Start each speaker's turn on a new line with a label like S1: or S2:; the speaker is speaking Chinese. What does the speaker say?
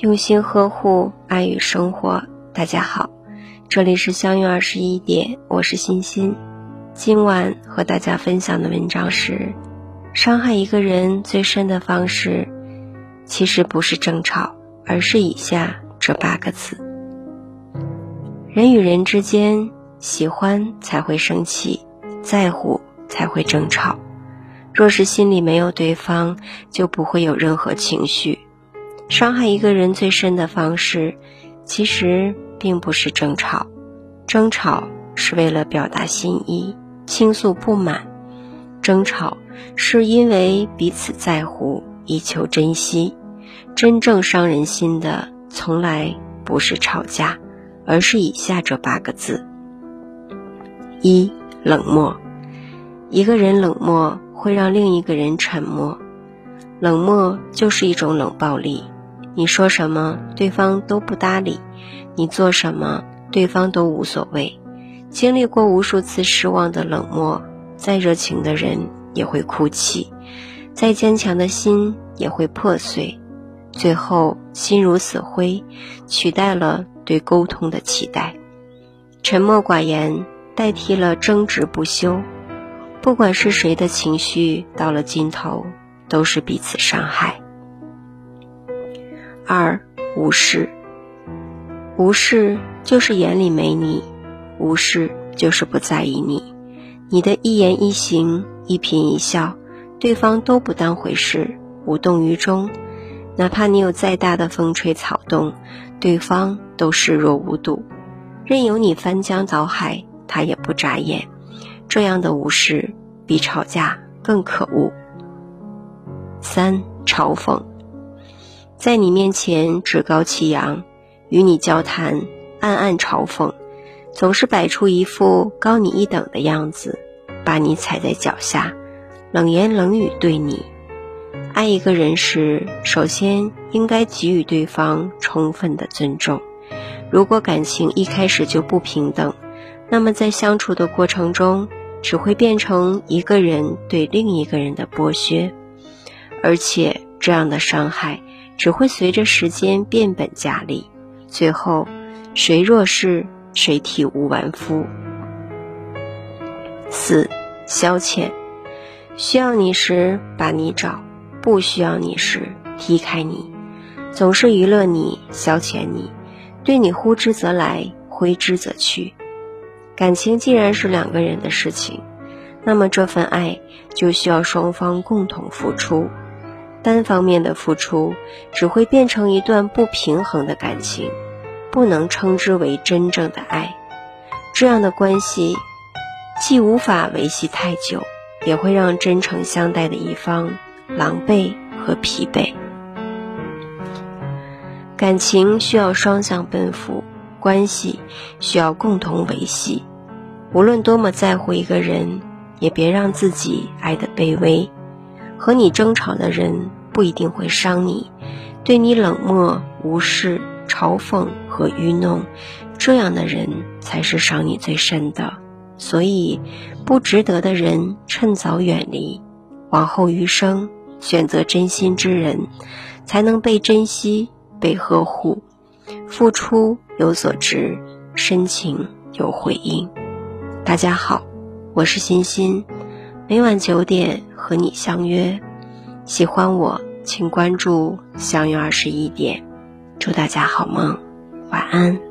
S1: 用心呵护，爱与生活。大家好，这里是相约二十一点，我是欣欣。今晚和大家分享的文章是：伤害一个人最深的方式，其实不是争吵，而是以下这八个字。人与人之间，喜欢才会生气，在乎才会争吵。若是心里没有对方，就不会有任何情绪。伤害一个人最深的方式，其实并不是争吵，争吵是为了表达心意、倾诉不满，争吵是因为彼此在乎、以求珍惜。真正伤人心的，从来不是吵架，而是以下这八个字：一、冷漠。一个人冷漠，会让另一个人沉默。冷漠就是一种冷暴力。你说什么，对方都不搭理；你做什么，对方都无所谓。经历过无数次失望的冷漠，再热情的人也会哭泣，再坚强的心也会破碎，最后心如死灰，取代了对沟通的期待。沉默寡言代替了争执不休。不管是谁的情绪到了尽头，都是彼此伤害。二无视，无视就是眼里没你，无视就是不在意你，你的一言一行、一颦一笑，对方都不当回事，无动于衷。哪怕你有再大的风吹草动，对方都视若无睹，任由你翻江倒海，他也不眨眼。这样的无视比吵架更可恶。三嘲讽。在你面前趾高气扬，与你交谈暗暗嘲讽，总是摆出一副高你一等的样子，把你踩在脚下，冷言冷语对你。爱一个人时，首先应该给予对方充分的尊重。如果感情一开始就不平等，那么在相处的过程中，只会变成一个人对另一个人的剥削，而且这样的伤害。只会随着时间变本加厉，最后谁弱势谁体无完肤。四消遣，需要你时把你找，不需要你时踢开你，总是娱乐你消遣你，对你呼之则来挥之则去。感情既然是两个人的事情，那么这份爱就需要双方共同付出。单方面的付出只会变成一段不平衡的感情，不能称之为真正的爱。这样的关系既无法维系太久，也会让真诚相待的一方狼狈和疲惫。感情需要双向奔赴，关系需要共同维系。无论多么在乎一个人，也别让自己爱得卑微。和你争吵的人不一定会伤你，对你冷漠、无视、嘲讽和愚弄，这样的人才是伤你最深的。所以，不值得的人趁早远离，往后余生选择真心之人，才能被珍惜、被呵护，付出有所值，深情有回应。大家好，我是欣欣。每晚九点和你相约，喜欢我请关注相约二十一点，祝大家好梦，晚安。